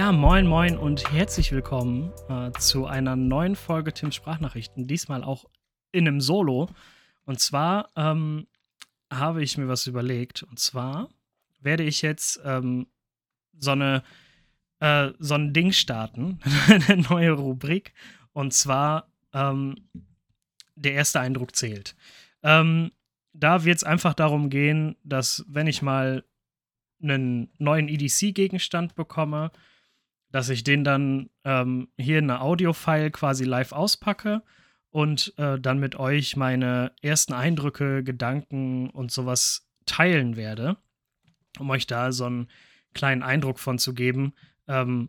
Ja, moin, moin und herzlich willkommen äh, zu einer neuen Folge Tim Sprachnachrichten. Diesmal auch in einem Solo. Und zwar ähm, habe ich mir was überlegt. Und zwar werde ich jetzt ähm, so, eine, äh, so ein Ding starten, eine neue Rubrik. Und zwar ähm, der erste Eindruck zählt. Ähm, da wird es einfach darum gehen, dass wenn ich mal einen neuen EDC-Gegenstand bekomme, dass ich den dann ähm, hier in einer Audio-File quasi live auspacke und äh, dann mit euch meine ersten Eindrücke, Gedanken und sowas teilen werde, um euch da so einen kleinen Eindruck von zu geben, ähm,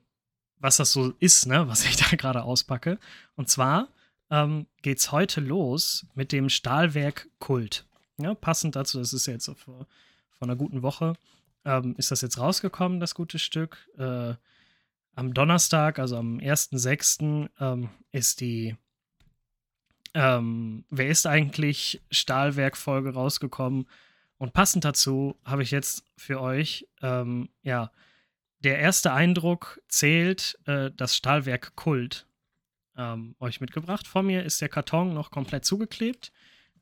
was das so ist, ne, was ich da gerade auspacke. Und zwar ähm, geht's heute los mit dem Stahlwerk Kult. Ja, passend dazu, das ist jetzt vor, vor einer guten Woche, ähm, ist das jetzt rausgekommen, das gute Stück. Äh, am Donnerstag, also am 1.6., ähm, ist die ähm, Wer ist eigentlich Stahlwerk-Folge rausgekommen. Und passend dazu habe ich jetzt für euch, ähm, ja, der erste Eindruck zählt äh, das Stahlwerk Kult ähm, euch mitgebracht. Vor mir ist der Karton noch komplett zugeklebt.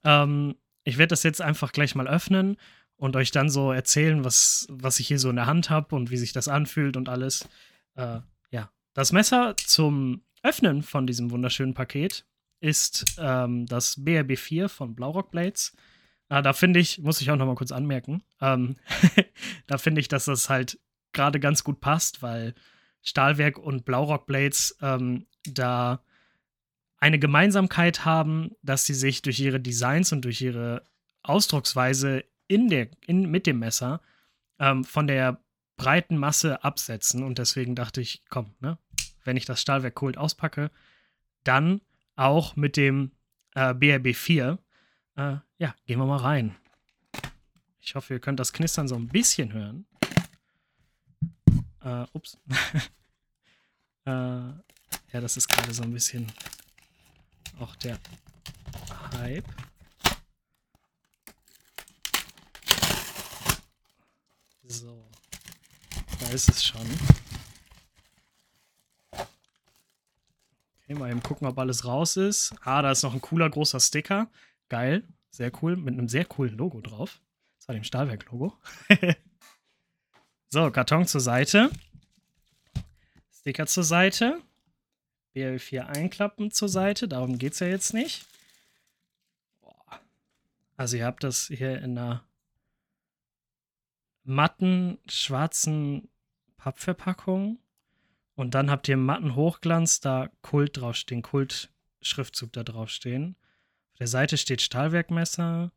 Ähm, ich werde das jetzt einfach gleich mal öffnen und euch dann so erzählen, was, was ich hier so in der Hand habe und wie sich das anfühlt und alles. Äh, ja, das Messer zum Öffnen von diesem wunderschönen Paket ist ähm, das BRB 4 von Blaurock Blades. Äh, da finde ich, muss ich auch noch mal kurz anmerken, ähm, da finde ich, dass das halt gerade ganz gut passt, weil Stahlwerk und Blaurock Blades ähm, da eine Gemeinsamkeit haben, dass sie sich durch ihre Designs und durch ihre Ausdrucksweise in der, in, mit dem Messer ähm, von der breiten Masse absetzen. Und deswegen dachte ich, komm, ne, wenn ich das Stahlwerk Kult auspacke, dann auch mit dem äh, BRB 4. Äh, ja, gehen wir mal rein. Ich hoffe, ihr könnt das Knistern so ein bisschen hören. Äh, ups. äh, ja, das ist gerade so ein bisschen auch der Hype. So. Ist es schon. Okay, mal eben gucken, ob alles raus ist. Ah, da ist noch ein cooler großer Sticker. Geil. Sehr cool. Mit einem sehr coolen Logo drauf. Das war dem Stahlwerk-Logo. so, Karton zur Seite. Sticker zur Seite. BL4 einklappen zur Seite. Darum geht es ja jetzt nicht. Also ihr habt das hier in einer matten, schwarzen Pappverpackung. Und dann habt ihr im matten Hochglanz da Kult draufstehen, Kult-Schriftzug da draufstehen. Auf der Seite steht Stahlwerkmesser.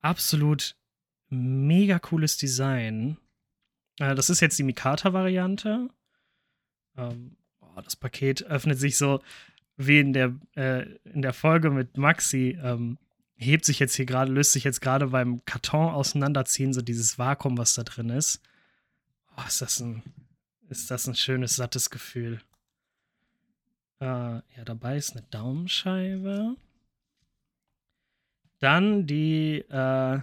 Absolut mega cooles Design. Äh, das ist jetzt die Mikata-Variante. Ähm, das Paket öffnet sich so wie in der, äh, in der Folge mit Maxi. Ähm, hebt sich jetzt hier gerade, löst sich jetzt gerade beim Karton auseinanderziehen, so dieses Vakuum, was da drin ist. Oh, ist das ein, ist das ein schönes, sattes Gefühl. Äh, ja, dabei ist eine Daumenscheibe. Dann die, äh,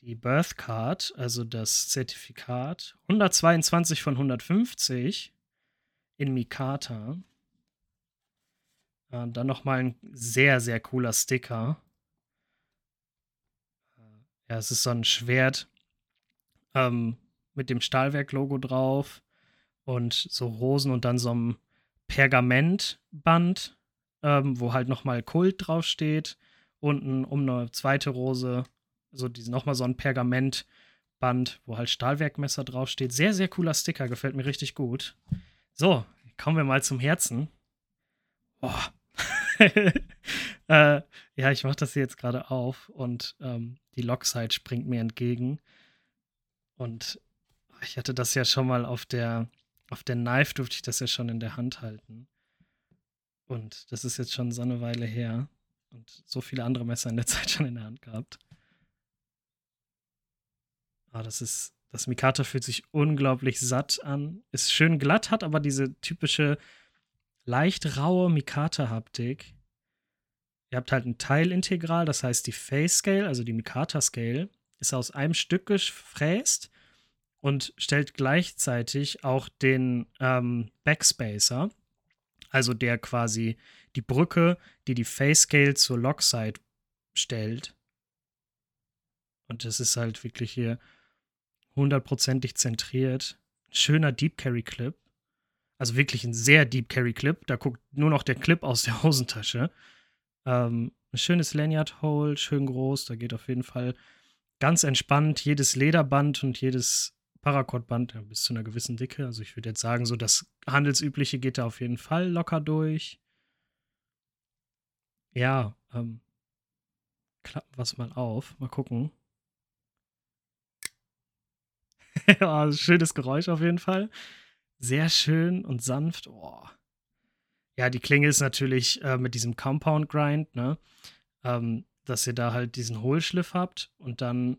die Birth Card, also das Zertifikat. 122 von 150 in Mikata. Äh, dann nochmal ein sehr, sehr cooler Sticker. Äh, ja, es ist so ein Schwert ähm, mit dem Stahlwerk-Logo drauf und so Rosen und dann so ein Pergamentband, ähm, wo halt nochmal Kult draufsteht. Unten um eine zweite Rose, so also nochmal so ein Pergamentband, wo halt Stahlwerkmesser draufsteht. Sehr, sehr cooler Sticker, gefällt mir richtig gut. So, kommen wir mal zum Herzen. Boah, äh, ja, ich mache das hier jetzt gerade auf und ähm, die Lockside springt mir entgegen. Und ich hatte das ja schon mal auf der, auf der Knife durfte ich das ja schon in der Hand halten. Und das ist jetzt schon so eine Weile her. Und so viele andere Messer in der Zeit schon in der Hand gehabt. Ah, das ist, das Mikata fühlt sich unglaublich satt an. Ist schön glatt, hat aber diese typische leicht raue Mikata-Haptik. Ihr habt halt ein Teilintegral, das heißt die Face Scale, also die Mikata Scale, ist aus einem Stück gefräst und stellt gleichzeitig auch den ähm, Backspacer, also der quasi die Brücke, die die Face-Scale zur Lockside stellt. Und das ist halt wirklich hier hundertprozentig zentriert. Schöner Deep Carry Clip. Also wirklich ein sehr Deep Carry Clip. Da guckt nur noch der Clip aus der Hosentasche. Ähm, ein schönes Lanyard Hole, schön groß. Da geht auf jeden Fall ganz entspannt jedes Lederband und jedes Paracord-Band ja, bis zu einer gewissen Dicke. Also ich würde jetzt sagen, so das handelsübliche geht da auf jeden Fall locker durch. Ja, ähm, klappen wir es mal auf. Mal gucken. ja, schönes Geräusch auf jeden Fall. Sehr schön und sanft. Oh. Ja, die Klinge ist natürlich äh, mit diesem Compound Grind, ne? Ähm, dass ihr da halt diesen Hohlschliff habt und dann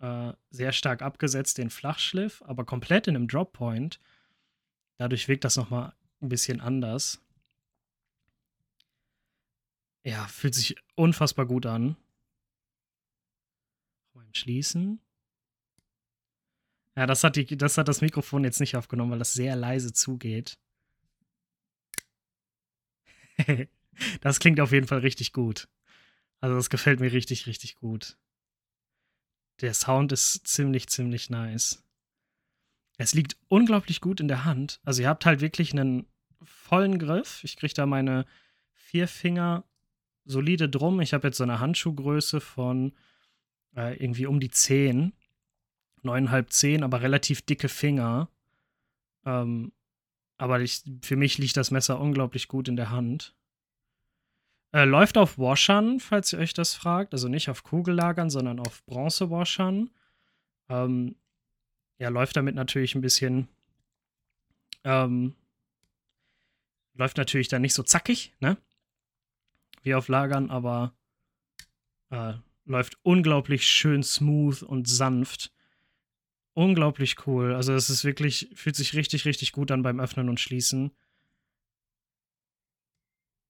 äh, sehr stark abgesetzt den Flachschliff, aber komplett in einem Drop Point. Dadurch wirkt das nochmal ein bisschen anders. Ja, fühlt sich unfassbar gut an. Mal schließen. Ja, das hat, die, das hat das Mikrofon jetzt nicht aufgenommen, weil das sehr leise zugeht. das klingt auf jeden Fall richtig gut. Also das gefällt mir richtig, richtig gut. Der Sound ist ziemlich, ziemlich nice. Es liegt unglaublich gut in der Hand. Also ihr habt halt wirklich einen vollen Griff. Ich kriege da meine vier Finger solide drum. Ich habe jetzt so eine Handschuhgröße von äh, irgendwie um die 10 neuneinhalb, zehn, aber relativ dicke Finger. Ähm, aber ich, für mich liegt das Messer unglaublich gut in der Hand. Äh, läuft auf Washern, falls ihr euch das fragt. Also nicht auf Kugellagern, sondern auf Bronze-Washern. Ähm, ja, läuft damit natürlich ein bisschen. Ähm, läuft natürlich dann nicht so zackig, ne? Wie auf Lagern, aber äh, läuft unglaublich schön smooth und sanft unglaublich cool. Also es ist wirklich, fühlt sich richtig, richtig gut an beim Öffnen und Schließen.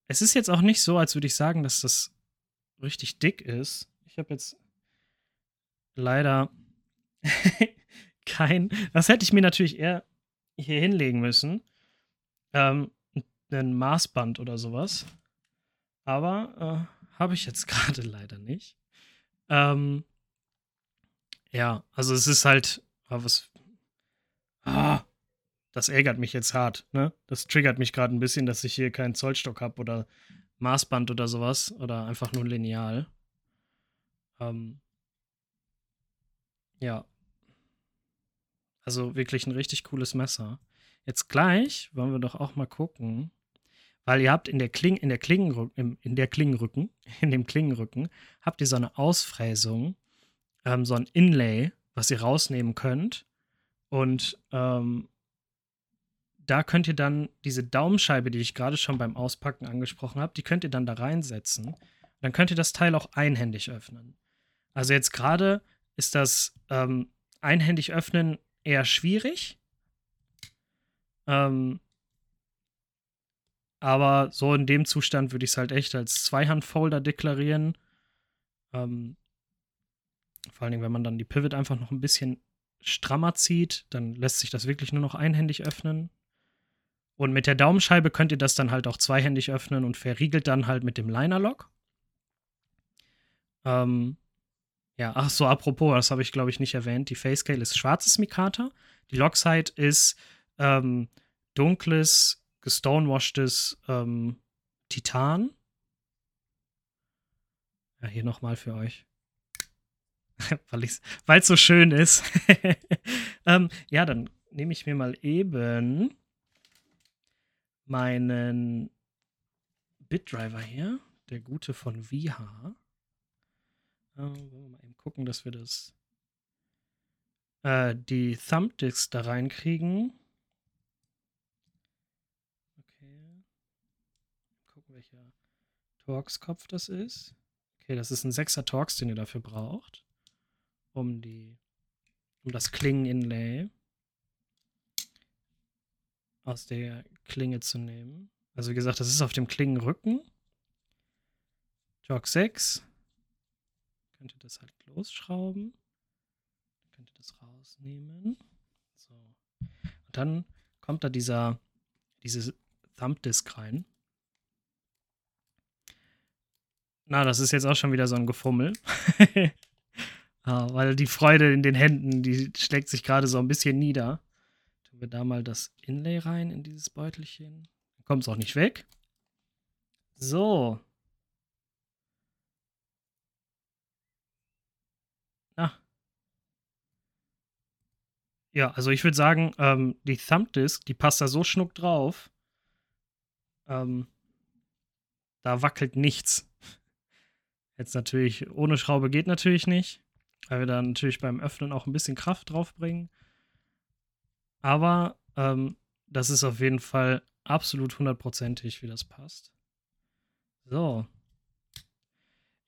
Es ist jetzt auch nicht so, als würde ich sagen, dass das richtig dick ist. Ich habe jetzt leider kein. Das hätte ich mir natürlich eher hier hinlegen müssen. Ähm, ein Maßband oder sowas. Aber äh, habe ich jetzt gerade leider nicht. Ähm, ja, also es ist halt aber was. Ah, das ärgert mich jetzt hart, ne? Das triggert mich gerade ein bisschen, dass ich hier keinen Zollstock habe oder Maßband oder sowas. Oder einfach nur Lineal. Ähm, ja. Also wirklich ein richtig cooles Messer. Jetzt gleich wollen wir doch auch mal gucken, weil ihr habt in der Kling, in der Klingenrücken, in der Klingenrücken, in dem Klingenrücken, habt ihr so eine Ausfräsung, ähm, so ein Inlay, was ihr rausnehmen könnt. Und ähm, da könnt ihr dann diese Daumenscheibe, die ich gerade schon beim Auspacken angesprochen habe, die könnt ihr dann da reinsetzen. Dann könnt ihr das Teil auch einhändig öffnen. Also jetzt gerade ist das ähm, einhändig öffnen eher schwierig. Ähm, aber so in dem Zustand würde ich es halt echt als Zweihandfolder deklarieren. Ähm, vor allen Dingen, wenn man dann die Pivot einfach noch ein bisschen strammer zieht, dann lässt sich das wirklich nur noch einhändig öffnen. Und mit der Daumenscheibe könnt ihr das dann halt auch zweihändig öffnen und verriegelt dann halt mit dem Liner-Lock. Ähm, ja, ach so, apropos, das habe ich glaube ich nicht erwähnt. Die Facecale ist schwarzes Mikata. Die Lockside ist ähm, dunkles, gestonewashtes ähm, Titan. Ja, hier nochmal für euch. weil es so schön ist. ähm, ja, dann nehme ich mir mal eben meinen Bitdriver hier, der gute von VH. Äh, wollen wir mal eben gucken, dass wir das äh, die Thumbdisks da reinkriegen. Okay. Gucken, welcher Torx-Kopf das ist. Okay, das ist ein 6er Torx, den ihr dafür braucht um die, um das Klingen-Inlay aus der Klinge zu nehmen. Also wie gesagt, das ist auf dem Klingenrücken. Jog 6. Könnt ihr das halt losschrauben. Dann könnt ihr das rausnehmen. dann kommt da dieser, diese Thumbdisk rein. Na, das ist jetzt auch schon wieder so ein Gefummel. ja, weil die Freude in den Händen, die schlägt sich gerade so ein bisschen nieder. Tun wir da mal das Inlay rein in dieses Beutelchen. Dann kommt es auch nicht weg. So. Na. Ja, also ich würde sagen, ähm, die Thumbdisk, die passt da so schnuck drauf. Ähm, da wackelt nichts. Jetzt natürlich, ohne Schraube geht natürlich nicht, weil wir da natürlich beim Öffnen auch ein bisschen Kraft draufbringen. Aber ähm, das ist auf jeden Fall absolut hundertprozentig, wie das passt. So.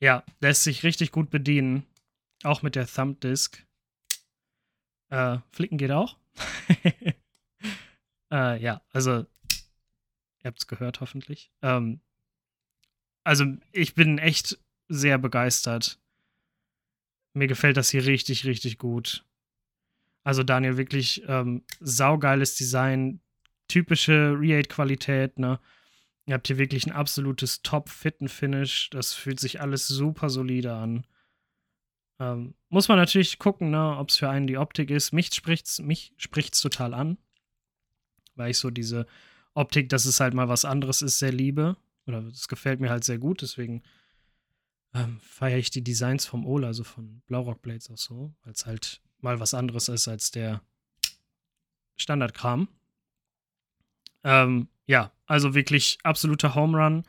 Ja, lässt sich richtig gut bedienen. Auch mit der Thumbdisk. Äh, Flicken geht auch. äh, ja, also, ihr habt es gehört hoffentlich. Ähm, also, ich bin echt sehr begeistert. Mir gefällt das hier richtig, richtig gut. Also Daniel, wirklich ähm, saugeiles Design, typische Re-8-Qualität, ne? Ihr habt hier wirklich ein absolutes Top-Fitten-Finish. Das fühlt sich alles super solide an. Ähm, muss man natürlich gucken, ne, ob es für einen die Optik ist. Mich spricht's, mich spricht's total an. Weil ich so diese Optik, dass es halt mal was anderes ist, sehr liebe. Oder es gefällt mir halt sehr gut. Deswegen ähm, feiere ich die Designs vom Ola, also von Blaurock Blades auch so, weil es halt mal was anderes ist als der Standardkram. Ähm, ja, also wirklich absoluter Home Run.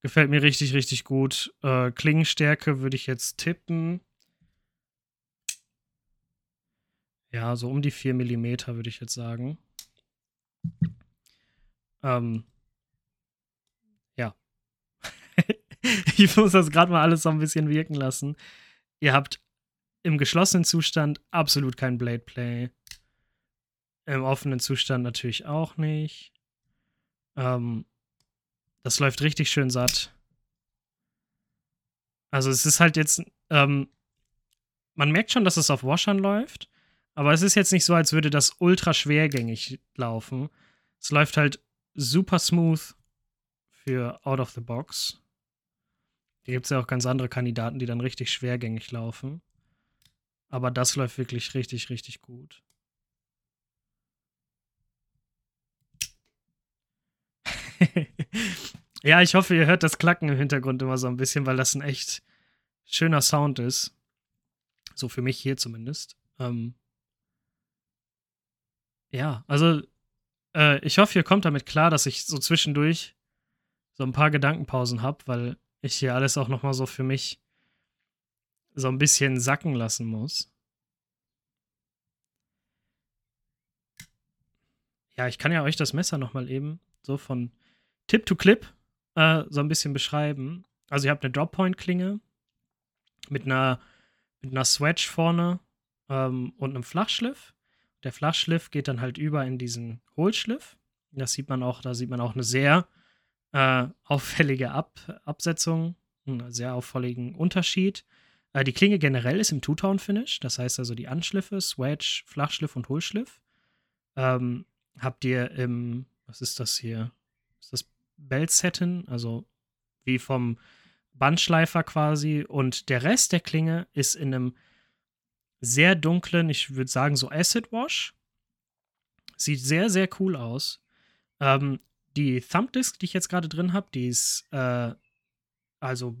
Gefällt mir richtig, richtig gut. Äh, Klingenstärke würde ich jetzt tippen. Ja, so um die 4 mm würde ich jetzt sagen. Ähm, ich muss das gerade mal alles so ein bisschen wirken lassen. Ihr habt im geschlossenen Zustand absolut kein Blade Play. Im offenen Zustand natürlich auch nicht. Ähm, das läuft richtig schön satt. Also es ist halt jetzt, ähm, man merkt schon, dass es auf Washern läuft, aber es ist jetzt nicht so, als würde das ultra schwergängig laufen. Es läuft halt super smooth für out of the box. Hier gibt es ja auch ganz andere Kandidaten, die dann richtig schwergängig laufen. Aber das läuft wirklich richtig, richtig gut. ja, ich hoffe, ihr hört das Klacken im Hintergrund immer so ein bisschen, weil das ein echt schöner Sound ist. So für mich hier zumindest. Ähm ja, also äh, ich hoffe, ihr kommt damit klar, dass ich so zwischendurch so ein paar Gedankenpausen habe, weil ich hier alles auch nochmal so für mich so ein bisschen sacken lassen muss. Ja, ich kann ja euch das Messer nochmal eben so von Tip to Clip äh, so ein bisschen beschreiben. Also ihr habt eine Drop-Point-Klinge mit einer, mit einer Swedge vorne ähm, und einem Flachschliff. Der Flachschliff geht dann halt über in diesen Hohlschliff. Das sieht man auch, da sieht man auch eine sehr äh, auffällige Ab Absetzung, einen sehr auffälligen Unterschied. Äh, die Klinge generell ist im Two-Tone-Finish, das heißt also die Anschliffe, Swedge, Flachschliff und Hohlschliff. Ähm, habt ihr im, was ist das hier? Ist das Belt-Setten, also wie vom Bandschleifer quasi. Und der Rest der Klinge ist in einem sehr dunklen, ich würde sagen so Acid Wash. Sieht sehr, sehr cool aus. Ähm, die Thumbdisk, die ich jetzt gerade drin habe, die ist äh, also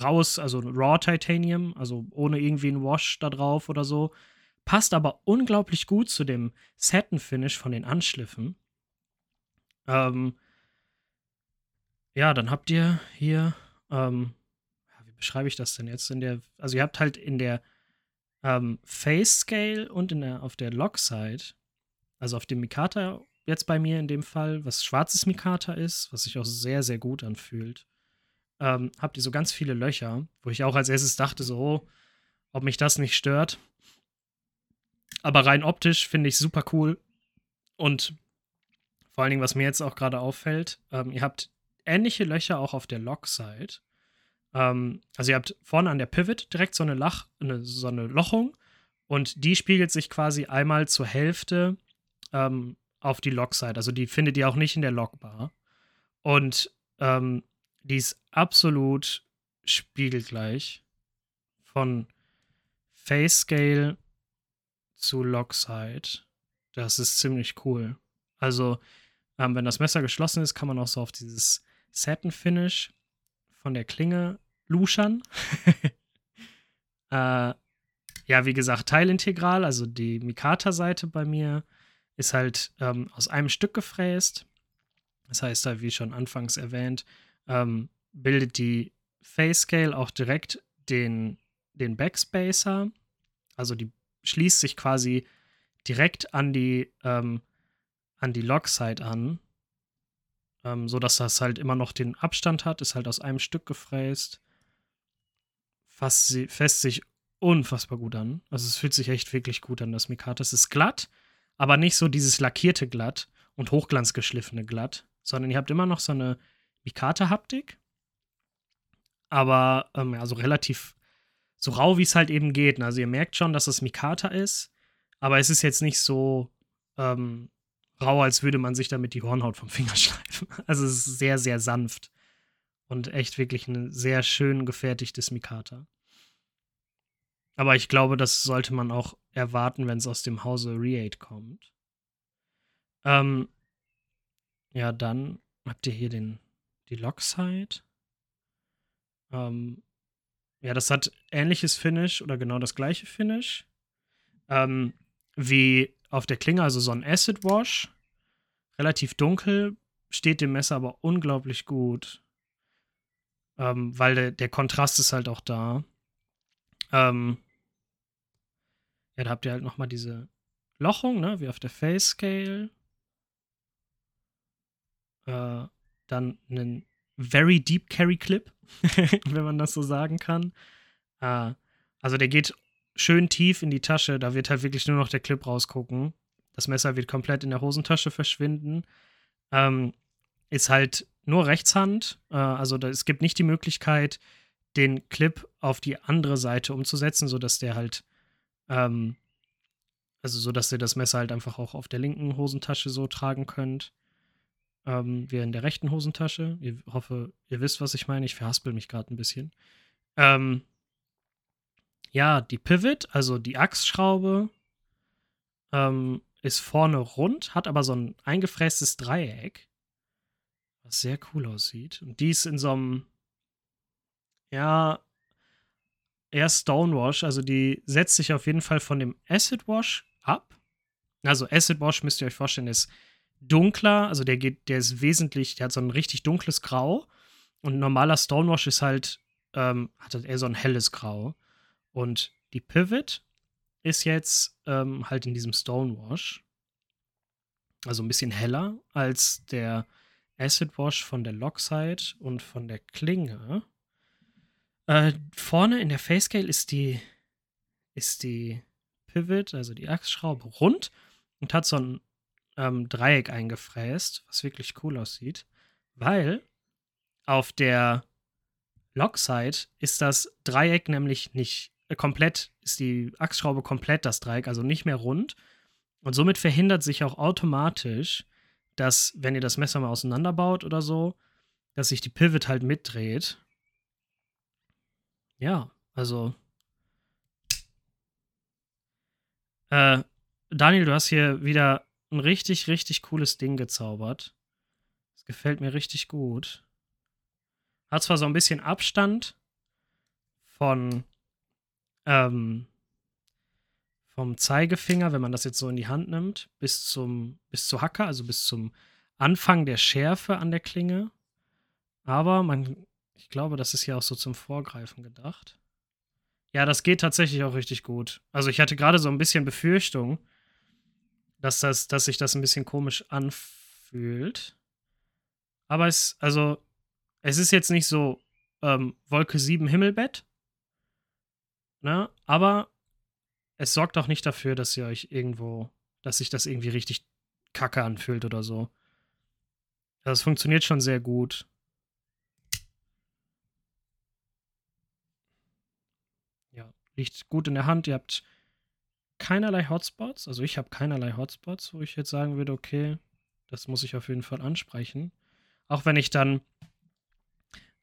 raus, also Raw Titanium, also ohne irgendwie einen Wash da drauf oder so. Passt aber unglaublich gut zu dem Satin-Finish von den Anschliffen. Ähm, ja, dann habt ihr hier, ähm, wie beschreibe ich das denn jetzt? In der, also ihr habt halt in der ähm, Face Scale und in der, auf der Lock Side, also auf dem Mikata jetzt bei mir in dem Fall, was schwarzes Mikata ist, was sich auch sehr, sehr gut anfühlt, ähm, habt ihr so ganz viele Löcher, wo ich auch als erstes dachte, so, oh, ob mich das nicht stört. Aber rein optisch finde ich super cool. Und vor allen Dingen, was mir jetzt auch gerade auffällt, ähm, ihr habt ähnliche Löcher auch auf der Lock-Side. Ähm, also ihr habt vorne an der Pivot direkt so eine, Lach, eine, so eine Lochung und die spiegelt sich quasi einmal zur Hälfte ähm, auf die Lockside. Also die findet ihr auch nicht in der Logbar. Und ähm, die ist absolut spiegelgleich von Face Scale zu Lockside. Das ist ziemlich cool. Also, ähm, wenn das Messer geschlossen ist, kann man auch so auf dieses Satin Finish von der Klinge luschern. äh, ja, wie gesagt, teilintegral, also die Mikata-Seite bei mir ist halt ähm, aus einem Stück gefräst. Das heißt, da, wie schon anfangs erwähnt, ähm, bildet die Face Scale auch direkt den, den Backspacer. Also die schließt sich quasi direkt an die, ähm, an die Lockside an. Ähm, so dass das halt immer noch den Abstand hat, ist halt aus einem Stück gefräst. Fasst, fässt sich unfassbar gut an. Also es fühlt sich echt wirklich gut an, das Mikata. Es ist glatt, aber nicht so dieses lackierte Glatt und hochglanzgeschliffene Glatt, sondern ihr habt immer noch so eine Mikata-Haptik, aber ähm, ja, so relativ so rau, wie es halt eben geht. Also ihr merkt schon, dass es Mikata ist, aber es ist jetzt nicht so ähm, rau, als würde man sich damit die Hornhaut vom Finger schleifen. Also es ist sehr, sehr sanft und echt wirklich ein sehr schön gefertigtes Mikata. Aber ich glaube, das sollte man auch erwarten, wenn es aus dem Hause Re8 kommt. Ähm, ja, dann habt ihr hier den, die Lockside. Ähm, ja, das hat ähnliches Finish oder genau das gleiche Finish. Ähm, wie auf der Klinge, also so ein Acid Wash. Relativ dunkel, steht dem Messer aber unglaublich gut. Ähm, weil der, der Kontrast ist halt auch da. Ähm, ja, da habt ihr halt nochmal diese Lochung, ne, wie auf der Face Scale. Äh, dann einen Very Deep Carry Clip, wenn man das so sagen kann. Äh, also der geht schön tief in die Tasche, da wird halt wirklich nur noch der Clip rausgucken. Das Messer wird komplett in der Hosentasche verschwinden. Ähm, ist halt nur Rechtshand, äh, also da, es gibt nicht die Möglichkeit, den Clip auf die andere Seite umzusetzen, sodass der halt ähm, also so, dass ihr das Messer halt einfach auch auf der linken Hosentasche so tragen könnt. Ähm, wie in der rechten Hosentasche. Ich hoffe, ihr wisst, was ich meine. Ich verhaspel mich gerade ein bisschen. Ähm, ja, die Pivot, also die Achsschraube, ähm, ist vorne rund, hat aber so ein eingefrästes Dreieck, was sehr cool aussieht. Und die ist in so einem, ja, eher Stonewash, also die setzt sich auf jeden Fall von dem Acid Wash ab. Also Acid Wash müsst ihr euch vorstellen, ist dunkler, also der geht, der ist wesentlich, der hat so ein richtig dunkles Grau und normaler Stonewash ist halt, ähm, hat halt eher so ein helles Grau. Und die Pivot ist jetzt ähm, halt in diesem Stonewash. Also ein bisschen heller als der Acid Wash von der Lockside und von der Klinge. Äh, vorne in der Facecale ist die, ist die Pivot, also die Achsschraube, rund und hat so ein ähm, Dreieck eingefräst, was wirklich cool aussieht, weil auf der Lockside ist das Dreieck nämlich nicht äh, komplett, ist die Achsschraube komplett das Dreieck, also nicht mehr rund. Und somit verhindert sich auch automatisch, dass, wenn ihr das Messer mal auseinanderbaut oder so, dass sich die Pivot halt mitdreht ja, also. Äh, Daniel, du hast hier wieder ein richtig, richtig cooles Ding gezaubert. Das gefällt mir richtig gut. Hat zwar so ein bisschen Abstand von ähm, vom Zeigefinger, wenn man das jetzt so in die Hand nimmt, bis zum bis zur Hacke, also bis zum Anfang der Schärfe an der Klinge. Aber man ich glaube, das ist hier auch so zum Vorgreifen gedacht. Ja, das geht tatsächlich auch richtig gut. Also ich hatte gerade so ein bisschen Befürchtung, dass, das, dass sich das ein bisschen komisch anfühlt. Aber es, also, es ist jetzt nicht so ähm, Wolke 7 Himmelbett. Ne? Aber es sorgt auch nicht dafür, dass ihr euch irgendwo, dass sich das irgendwie richtig kacke anfühlt oder so. Das funktioniert schon sehr gut. liegt gut in der Hand. Ihr habt keinerlei Hotspots. Also ich habe keinerlei Hotspots, wo ich jetzt sagen würde, okay, das muss ich auf jeden Fall ansprechen. Auch wenn ich dann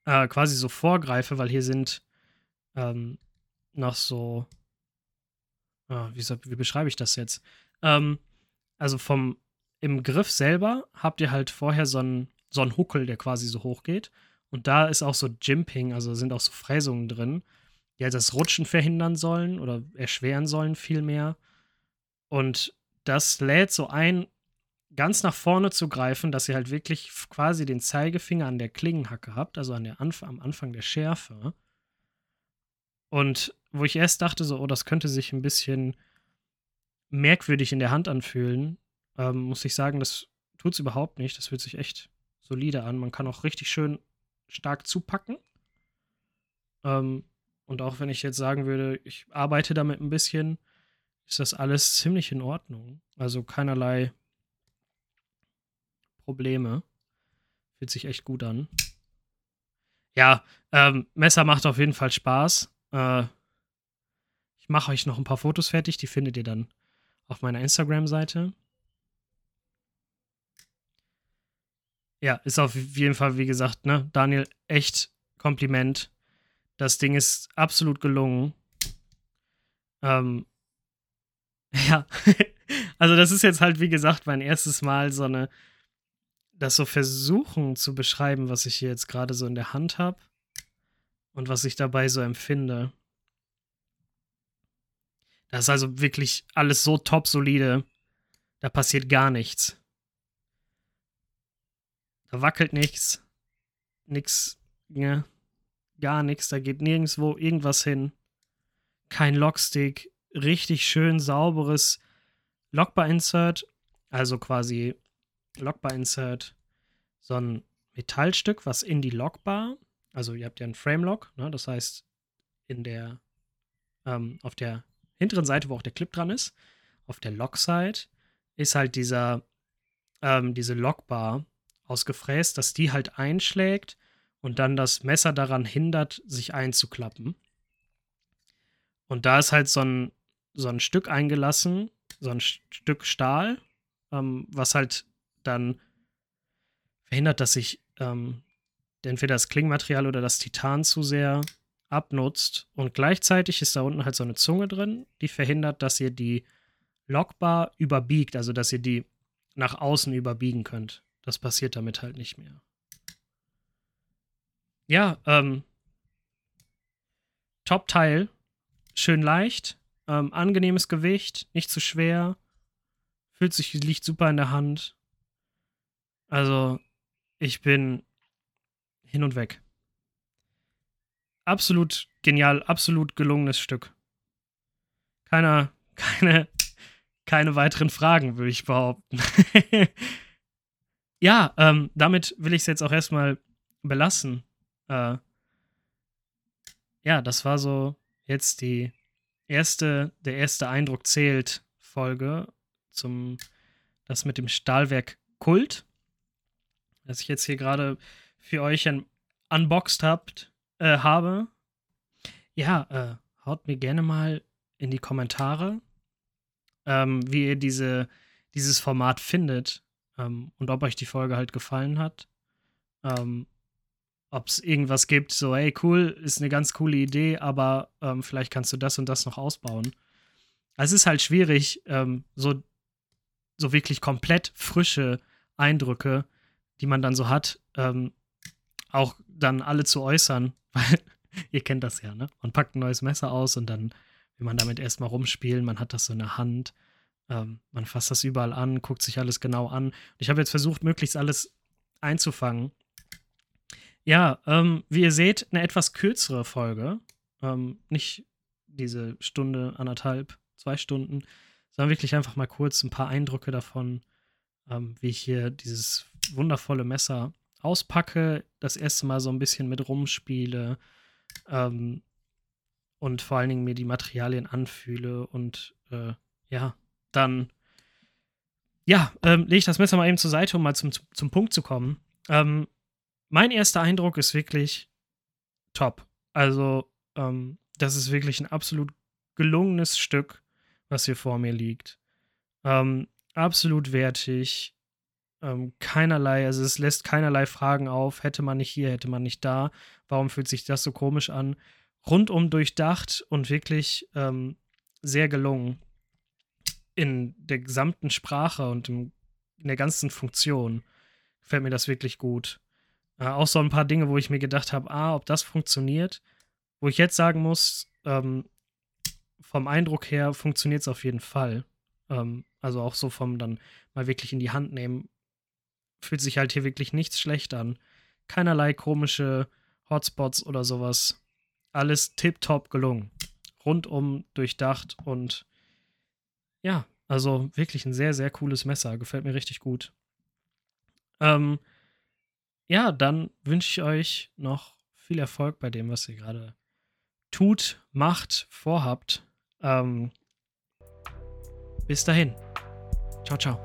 äh, quasi so vorgreife, weil hier sind ähm, noch so, oh, wie, wie, beschreibe ich das jetzt? Ähm, also vom, im Griff selber habt ihr halt vorher so einen, so Huckel, der quasi so hoch geht. Und da ist auch so Jimping, also sind auch so Fräsungen drin, halt das Rutschen verhindern sollen oder erschweren sollen vielmehr. Und das lädt so ein, ganz nach vorne zu greifen, dass ihr halt wirklich quasi den Zeigefinger an der Klingenhacke habt, also an der Anf am Anfang der Schärfe. Und wo ich erst dachte, so, oh, das könnte sich ein bisschen merkwürdig in der Hand anfühlen, ähm, muss ich sagen, das tut es überhaupt nicht. Das fühlt sich echt solide an. Man kann auch richtig schön stark zupacken. Ähm, und auch wenn ich jetzt sagen würde, ich arbeite damit ein bisschen, ist das alles ziemlich in Ordnung. Also keinerlei Probleme. Fühlt sich echt gut an. Ja, ähm, Messer macht auf jeden Fall Spaß. Äh, ich mache euch noch ein paar Fotos fertig, die findet ihr dann auf meiner Instagram-Seite. Ja, ist auf jeden Fall, wie gesagt, ne, Daniel, echt Kompliment. Das Ding ist absolut gelungen. Ähm, ja, also das ist jetzt halt, wie gesagt, mein erstes Mal so eine, das so versuchen zu beschreiben, was ich hier jetzt gerade so in der Hand habe und was ich dabei so empfinde. Das ist also wirklich alles so top solide. Da passiert gar nichts. Da wackelt nichts. Nix, ja, gar nichts. Da geht nirgendwo irgendwas hin. Kein Lockstick. Richtig schön sauberes Lockbar-Insert. Also quasi Lockbar-Insert. So ein Metallstück, was in die Lockbar, also ihr habt ja einen Frame-Lock, ne? das heißt, in der, ähm, auf der hinteren Seite, wo auch der Clip dran ist, auf der Lock-Side, ist halt dieser, ähm, diese Lockbar ausgefräst, dass die halt einschlägt und dann das Messer daran hindert, sich einzuklappen. Und da ist halt so ein, so ein Stück eingelassen, so ein Stück Stahl, ähm, was halt dann verhindert, dass sich ähm, entweder das Klingmaterial oder das Titan zu sehr abnutzt. Und gleichzeitig ist da unten halt so eine Zunge drin, die verhindert, dass ihr die Lockbar überbiegt, also dass ihr die nach außen überbiegen könnt. Das passiert damit halt nicht mehr. Ja, ähm, Top-Teil. Schön leicht, ähm, angenehmes Gewicht, nicht zu schwer, fühlt sich, liegt super in der Hand. Also, ich bin hin und weg. Absolut genial, absolut gelungenes Stück. Keiner, keine, keine weiteren Fragen, würde ich behaupten. ja, ähm, damit will ich es jetzt auch erstmal belassen. Äh, ja, das war so jetzt die erste, der erste Eindruck zählt Folge zum das mit dem Stahlwerk Kult, das ich jetzt hier gerade für euch un unboxed habt, äh, habe. Ja, äh, haut mir gerne mal in die Kommentare, ähm, wie ihr diese, dieses Format findet ähm, und ob euch die Folge halt gefallen hat. Ähm, ob es irgendwas gibt, so, hey, cool, ist eine ganz coole Idee, aber ähm, vielleicht kannst du das und das noch ausbauen. Also es ist halt schwierig, ähm, so, so wirklich komplett frische Eindrücke, die man dann so hat, ähm, auch dann alle zu äußern, weil ihr kennt das ja, ne? Man packt ein neues Messer aus und dann will man damit erstmal rumspielen, man hat das so in der Hand ähm, man fasst das überall an, guckt sich alles genau an. Ich habe jetzt versucht, möglichst alles einzufangen. Ja, ähm, wie ihr seht, eine etwas kürzere Folge. Ähm, nicht diese Stunde, anderthalb, zwei Stunden, sondern wirklich einfach mal kurz ein paar Eindrücke davon, ähm, wie ich hier dieses wundervolle Messer auspacke, das erste Mal so ein bisschen mit rumspiele ähm, und vor allen Dingen mir die Materialien anfühle und äh, ja, dann ja, ähm, lege ich das Messer mal eben zur Seite, um mal zum, zum Punkt zu kommen. Ähm, mein erster Eindruck ist wirklich top. Also, ähm, das ist wirklich ein absolut gelungenes Stück, was hier vor mir liegt. Ähm, absolut wertig. Ähm, keinerlei, also es lässt keinerlei Fragen auf. Hätte man nicht hier, hätte man nicht da. Warum fühlt sich das so komisch an? Rundum durchdacht und wirklich ähm, sehr gelungen. In der gesamten Sprache und im, in der ganzen Funktion gefällt mir das wirklich gut. Äh, auch so ein paar Dinge, wo ich mir gedacht habe, ah, ob das funktioniert. Wo ich jetzt sagen muss, ähm, vom Eindruck her funktioniert es auf jeden Fall. Ähm, also auch so vom dann mal wirklich in die Hand nehmen, fühlt sich halt hier wirklich nichts schlecht an. Keinerlei komische Hotspots oder sowas. Alles tiptop gelungen. Rundum durchdacht und ja, also wirklich ein sehr, sehr cooles Messer. Gefällt mir richtig gut. Ähm, ja, dann wünsche ich euch noch viel Erfolg bei dem, was ihr gerade tut, macht, vorhabt. Ähm, bis dahin. Ciao, ciao.